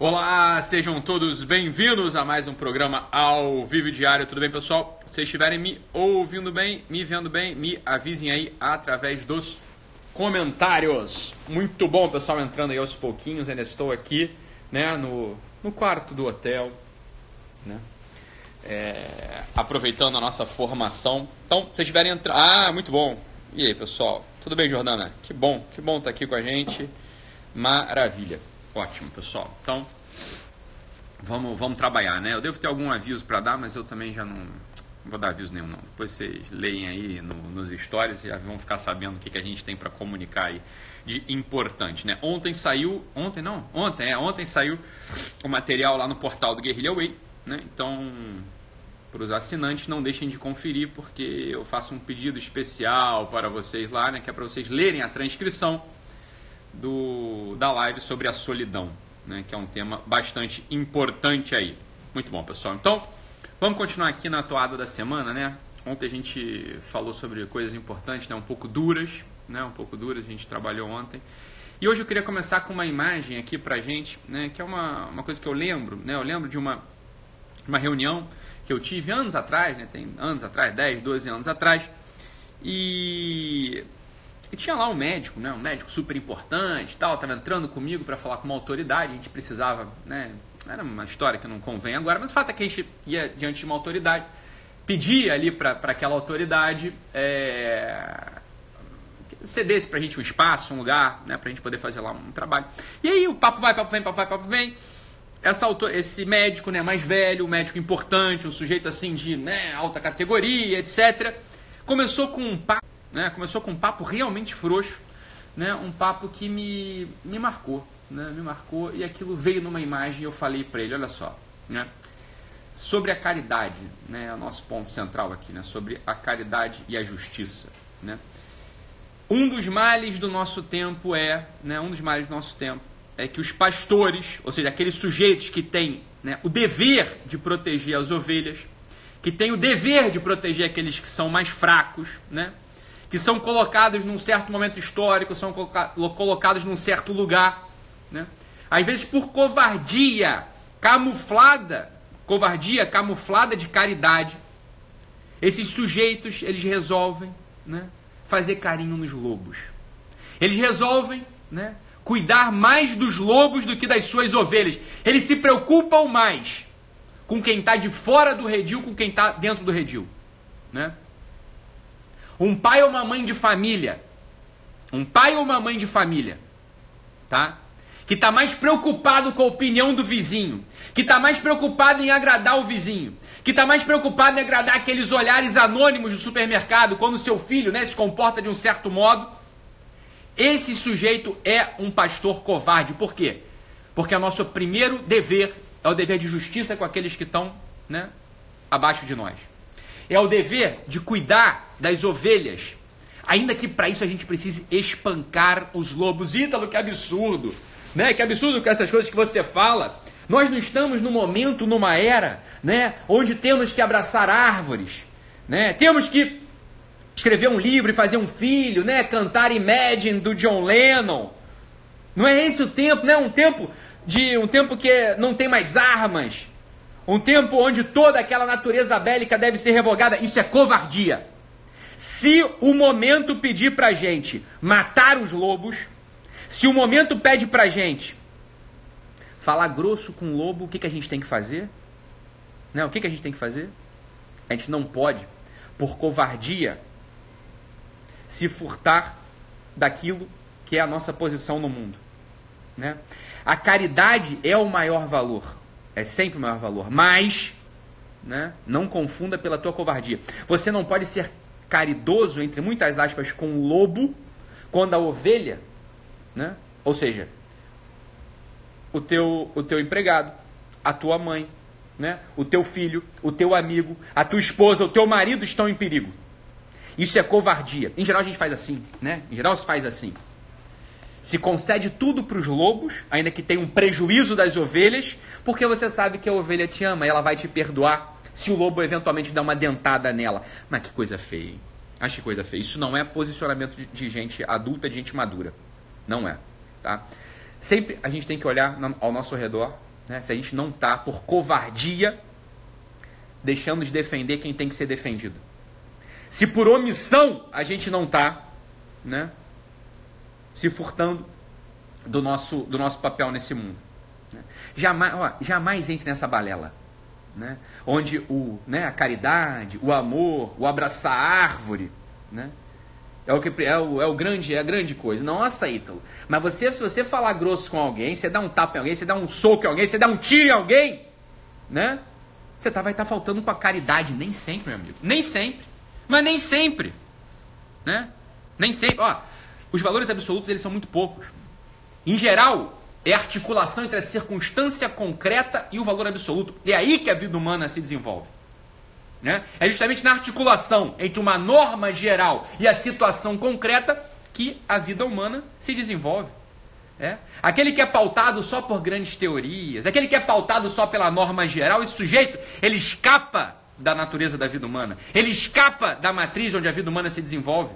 Olá, sejam todos bem-vindos a mais um programa ao vivo diário. Tudo bem, pessoal? Se estiverem me ouvindo bem, me vendo bem, me avisem aí através dos comentários. Muito bom, pessoal, entrando aí aos pouquinhos. Ainda estou aqui, né, no, no quarto do hotel, né? É, aproveitando a nossa formação. Então, se estiverem entrando. Ah, muito bom. E aí, pessoal? Tudo bem, Jordana? Que bom, que bom estar aqui com a gente. Maravilha. Ótimo, pessoal. Então, vamos, vamos trabalhar, né? Eu devo ter algum aviso para dar, mas eu também já não, vou dar aviso nenhum, não. Depois vocês leem aí no, nos stories e já vão ficar sabendo o que, que a gente tem para comunicar aí de importante, né? Ontem saiu, ontem não, ontem, é, ontem saiu o material lá no portal do Guerrilla Way, né? Então, para os assinantes, não deixem de conferir, porque eu faço um pedido especial para vocês lá, né? Que é para vocês lerem a transcrição do, da live sobre a solidão, né, que é um tema bastante importante aí. Muito bom, pessoal. Então, vamos continuar aqui na toada da semana, né? Ontem a gente falou sobre coisas importantes, né, um pouco duras, né, um pouco duras, a gente trabalhou ontem. E hoje eu queria começar com uma imagem aqui pra gente, né, que é uma, uma coisa que eu lembro, né, eu lembro de uma, uma reunião que eu tive anos atrás, né, tem anos atrás, 10, 12 anos atrás, e e tinha lá um médico, né, um médico super importante, tal, estava entrando comigo para falar com uma autoridade, a gente precisava, né, era uma história que não convém agora, mas o fato é que a gente ia diante de uma autoridade, pedia ali para aquela autoridade é, cedesse para a gente um espaço, um lugar, né, para a gente poder fazer lá um trabalho. E aí o papo vai, papo vem, papo vai, papo vem. Essa autor, esse médico né, mais velho, um médico importante, um sujeito assim de né, alta categoria, etc., começou com um papo né? Começou com um papo realmente frouxo, né? Um papo que me, me marcou, né? Me marcou e aquilo veio numa imagem e eu falei para ele, olha só, né? Sobre a caridade, né? É o nosso ponto central aqui, né? Sobre a caridade e a justiça, né? Um dos males do nosso tempo é, né? Um dos males do nosso tempo é que os pastores, ou seja, aqueles sujeitos que têm né, o dever de proteger as ovelhas, que têm o dever de proteger aqueles que são mais fracos, né? Que são colocados num certo momento histórico, são colocados num certo lugar, né? Às vezes por covardia camuflada, covardia camuflada de caridade, esses sujeitos eles resolvem, né, fazer carinho nos lobos. Eles resolvem, né, cuidar mais dos lobos do que das suas ovelhas. Eles se preocupam mais com quem está de fora do redil, com quem está dentro do redil, né? Um pai ou uma mãe de família, um pai ou uma mãe de família, tá? Que está mais preocupado com a opinião do vizinho, que está mais preocupado em agradar o vizinho, que está mais preocupado em agradar aqueles olhares anônimos do supermercado quando seu filho né, se comporta de um certo modo. Esse sujeito é um pastor covarde. Por quê? Porque é nosso primeiro dever é o dever de justiça com aqueles que estão né, abaixo de nós. É o dever de cuidar das ovelhas. Ainda que para isso a gente precise espancar os lobos. Ítalo, que absurdo! Né? Que absurdo com essas coisas que você fala. Nós não estamos num momento, numa era, né, onde temos que abraçar árvores, né? Temos que escrever um livro e fazer um filho, né? Cantar Imagine do John Lennon. Não é esse o tempo, né? Um tempo de um tempo que não tem mais armas, um tempo onde toda aquela natureza bélica deve ser revogada. Isso é covardia. Se o momento pedir pra gente matar os lobos, se o momento pede pra gente falar grosso com o lobo, o que, que a gente tem que fazer? Não, o que, que a gente tem que fazer? A gente não pode, por covardia, se furtar daquilo que é a nossa posição no mundo. Né? A caridade é o maior valor é sempre o maior valor. Mas, né, não confunda pela tua covardia. Você não pode ser caridoso, entre muitas aspas, com o lobo, quando a ovelha, né, ou seja, o teu, o teu empregado, a tua mãe, né, o teu filho, o teu amigo, a tua esposa, o teu marido estão em perigo. Isso é covardia. Em geral a gente faz assim, né? Em geral se faz assim se concede tudo para os lobos, ainda que tenha um prejuízo das ovelhas, porque você sabe que a ovelha te ama e ela vai te perdoar se o lobo eventualmente dá uma dentada nela. Mas que coisa feia, hein? Acho que coisa feia. Isso não é posicionamento de, gente adulta, de gente madura. Não é, tá? Sempre a gente tem que olhar ao nosso redor, né? se a gente não está, por covardia, deixando de defender quem tem que ser defendido. Se por omissão a gente não está, né? Se furtando do nosso, do nosso papel nesse mundo. Né? Jamais, ó, jamais entre nessa balela. Né? Onde o, né, a caridade, o amor, o abraçar a árvore, né? É o, que, é, o, é o grande, é a grande coisa. Nossa, Ítalo. Mas você, se você falar grosso com alguém, você dá um tapa em alguém, você dá um soco em alguém, você dá um tiro em alguém, né? Você tá, vai estar tá faltando com a caridade. Nem sempre, meu amigo. Nem sempre. Mas nem sempre. Né? Nem sempre. Ó, os valores absolutos, eles são muito poucos. Em geral, é a articulação entre a circunstância concreta e o valor absoluto. É aí que a vida humana se desenvolve. Né? É justamente na articulação entre uma norma geral e a situação concreta que a vida humana se desenvolve. É? Aquele que é pautado só por grandes teorias, aquele que é pautado só pela norma geral, esse sujeito, ele escapa da natureza da vida humana. Ele escapa da matriz onde a vida humana se desenvolve.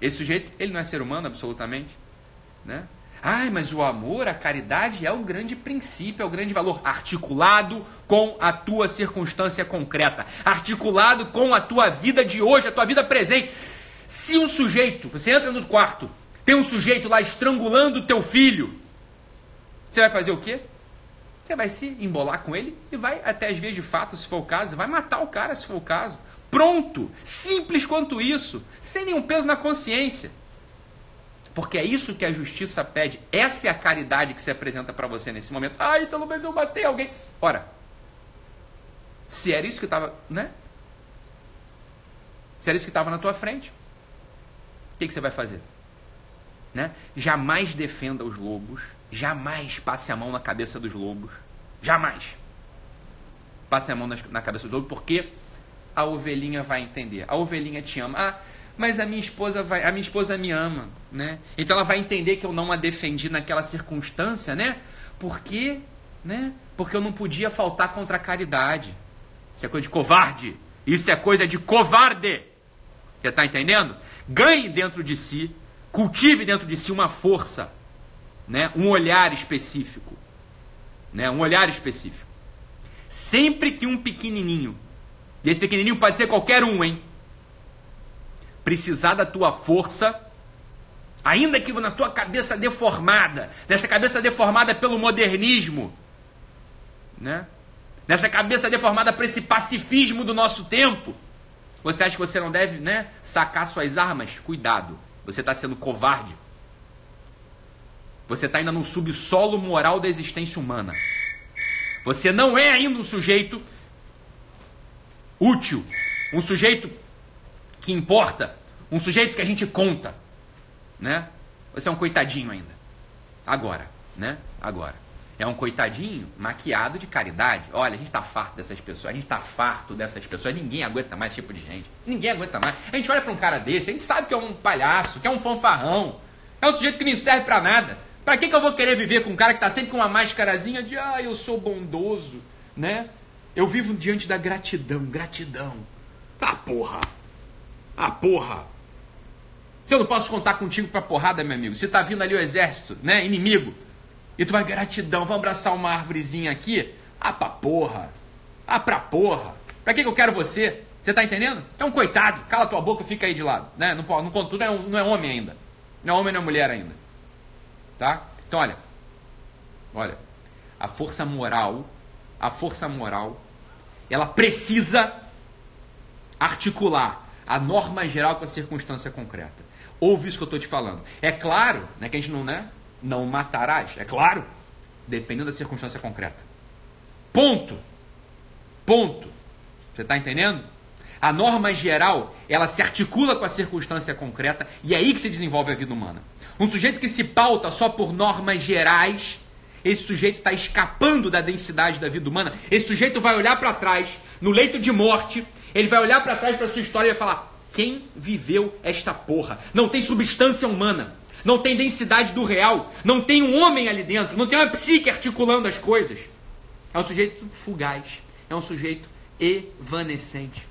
Esse sujeito, ele não é ser humano absolutamente, né? Ai, mas o amor, a caridade é o grande princípio, é o grande valor, articulado com a tua circunstância concreta, articulado com a tua vida de hoje, a tua vida presente. Se um sujeito, você entra no quarto, tem um sujeito lá estrangulando o teu filho, você vai fazer o quê? Você vai se embolar com ele e vai até as vias de fato, se for o caso, vai matar o cara, se for o caso. Pronto! Simples quanto isso, sem nenhum peso na consciência. Porque é isso que a justiça pede. Essa é a caridade que se apresenta para você nesse momento. Ah, Ítalo, mas eu matei alguém. Ora, se era isso que estava, né? Se era isso que estava na tua frente, o que, que você vai fazer? Né? Jamais defenda os lobos. Jamais passe a mão na cabeça dos lobos. Jamais. Passe a mão na cabeça dos lobos, porque a ovelhinha vai entender. A ovelhinha te ama. Ah, mas a minha esposa vai, a minha esposa me ama, né? Então ela vai entender que eu não a defendi naquela circunstância, né? Porque, né? Porque eu não podia faltar contra a caridade. Isso é coisa de covarde. Isso é coisa de covarde. Você está entendendo? Ganhe dentro de si, cultive dentro de si uma força, né? Um olhar específico, né? Um olhar específico. Sempre que um pequenininho, e esse pequenininho pode ser qualquer um, hein? precisar da tua força, ainda que na tua cabeça deformada, nessa cabeça deformada pelo modernismo, né? Nessa cabeça deformada por esse pacifismo do nosso tempo, você acha que você não deve, né, sacar suas armas? Cuidado, você está sendo covarde. Você está ainda no subsolo moral da existência humana. Você não é ainda um sujeito útil, um sujeito que importa, um sujeito que a gente conta, né? Você é um coitadinho ainda. Agora, né? Agora. É um coitadinho maquiado de caridade. Olha, a gente tá farto dessas pessoas, a gente tá farto dessas pessoas, ninguém aguenta mais esse tipo de gente. Ninguém aguenta mais. A gente olha para um cara desse, a gente sabe que é um palhaço, que é um fanfarrão, é um sujeito que não serve para nada. Para que, que eu vou querer viver com um cara que tá sempre com uma máscarazinha de ah, eu sou bondoso, né? Eu vivo diante da gratidão, gratidão. Tá porra. Ah, porra! Se eu não posso contar contigo pra porrada, meu amigo, se tá vindo ali o exército, né, inimigo, e tu vai gratidão, vamos abraçar uma árvorezinha aqui, ah, pra porra! Ah, pra porra! Pra que, que eu quero você? Você tá entendendo? É um coitado, cala tua boca e fica aí de lado, né? Não, não, não, não, é, não é homem ainda. Não é homem, não é mulher ainda. Tá? Então, olha. Olha. A força moral, a força moral, ela precisa articular a norma geral com a circunstância concreta. Ouve isso que eu estou te falando. É claro né, que a gente não, né, não matarás. É claro. Dependendo da circunstância concreta. Ponto. Ponto. Você está entendendo? A norma geral, ela se articula com a circunstância concreta e é aí que se desenvolve a vida humana. Um sujeito que se pauta só por normas gerais, esse sujeito está escapando da densidade da vida humana. Esse sujeito vai olhar para trás, no leito de morte, ele vai olhar para trás para sua história e vai falar: quem viveu esta porra? Não tem substância humana, não tem densidade do real, não tem um homem ali dentro, não tem uma psique articulando as coisas. É um sujeito fugaz, é um sujeito evanescente.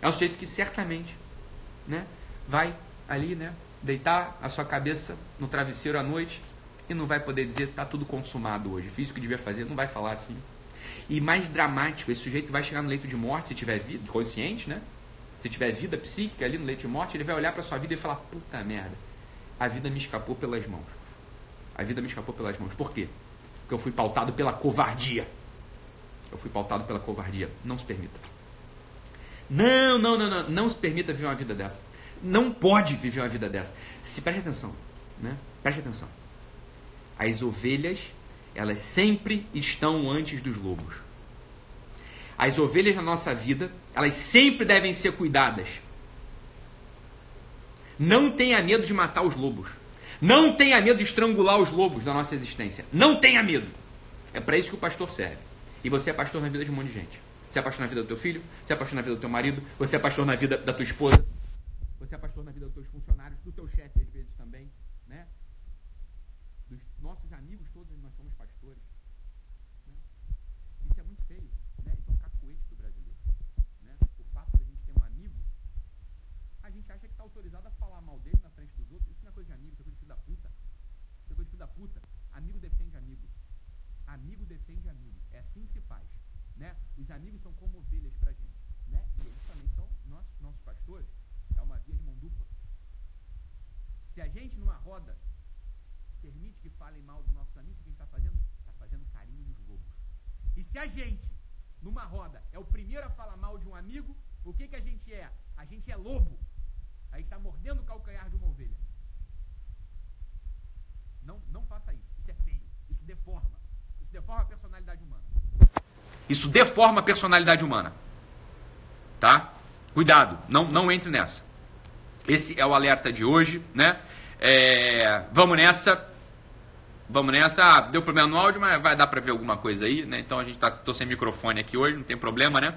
É um sujeito que certamente, né, vai ali, né, deitar a sua cabeça no travesseiro à noite e não vai poder dizer tá tudo consumado hoje. Fiz o que devia fazer, não vai falar assim. E mais dramático, esse sujeito vai chegar no leito de morte, se tiver vida, consciente, né? Se tiver vida psíquica ali no leito de morte, ele vai olhar para sua vida e falar: puta merda, a vida me escapou pelas mãos. A vida me escapou pelas mãos. Por quê? Porque eu fui pautado pela covardia. Eu fui pautado pela covardia. Não se permita. Não, não, não, não. Não se permita viver uma vida dessa. Não pode viver uma vida dessa. Se preste atenção, né? Preste atenção. As ovelhas, elas sempre estão antes dos lobos. As ovelhas na nossa vida, elas sempre devem ser cuidadas. Não tenha medo de matar os lobos. Não tenha medo de estrangular os lobos da nossa existência. Não tenha medo. É para isso que o pastor serve. E você é pastor na vida de um monte de gente. Você é pastor na vida do teu filho, você é pastor na vida do teu marido, você é pastor na vida da tua esposa, você é pastor na vida dos teus funcionários, do teu chefe às vezes também, né? Dos nossos amigos todos nós somos pastores. Né? Isso é muito feio, né? Isso é um cacoete do brasileiro. Né? O fato de a gente ter um amigo, a gente acha que está autorizado a falar mal dele na frente dos outros. Isso não é coisa de amigo, isso é coisa de filho da puta. Isso é coisa de filho da puta. Amigo defende amigo. Amigo defende amigo. É assim que se faz. Né? Os amigos são como ovelhas pra gente. Né? E eles também são nossos, nossos pastores. É uma via de mão dupla. Se a gente numa roda permite que falem mal dos nossos amigos, o que a gente está fazendo? Está fazendo carinho nos lobos. E se a gente, numa roda, é o primeiro a falar mal de um amigo, o que, que a gente é? A gente é lobo. A gente está mordendo o calcanhar de uma ovelha. Não, não faça isso. Isso é feio. Isso deforma. Isso deforma a personalidade humana. Isso deforma a personalidade humana. Tá? Cuidado, não, não entre nessa. Esse é o alerta de hoje, né? É, vamos nessa. Vamos nessa. Ah, deu problema no áudio, mas vai dar para ver alguma coisa aí, né? Então a gente tá tô sem microfone aqui hoje, não tem problema, né?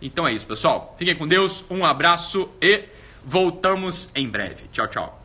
Então é isso, pessoal. Fiquem com Deus. Um abraço e voltamos em breve. Tchau, tchau.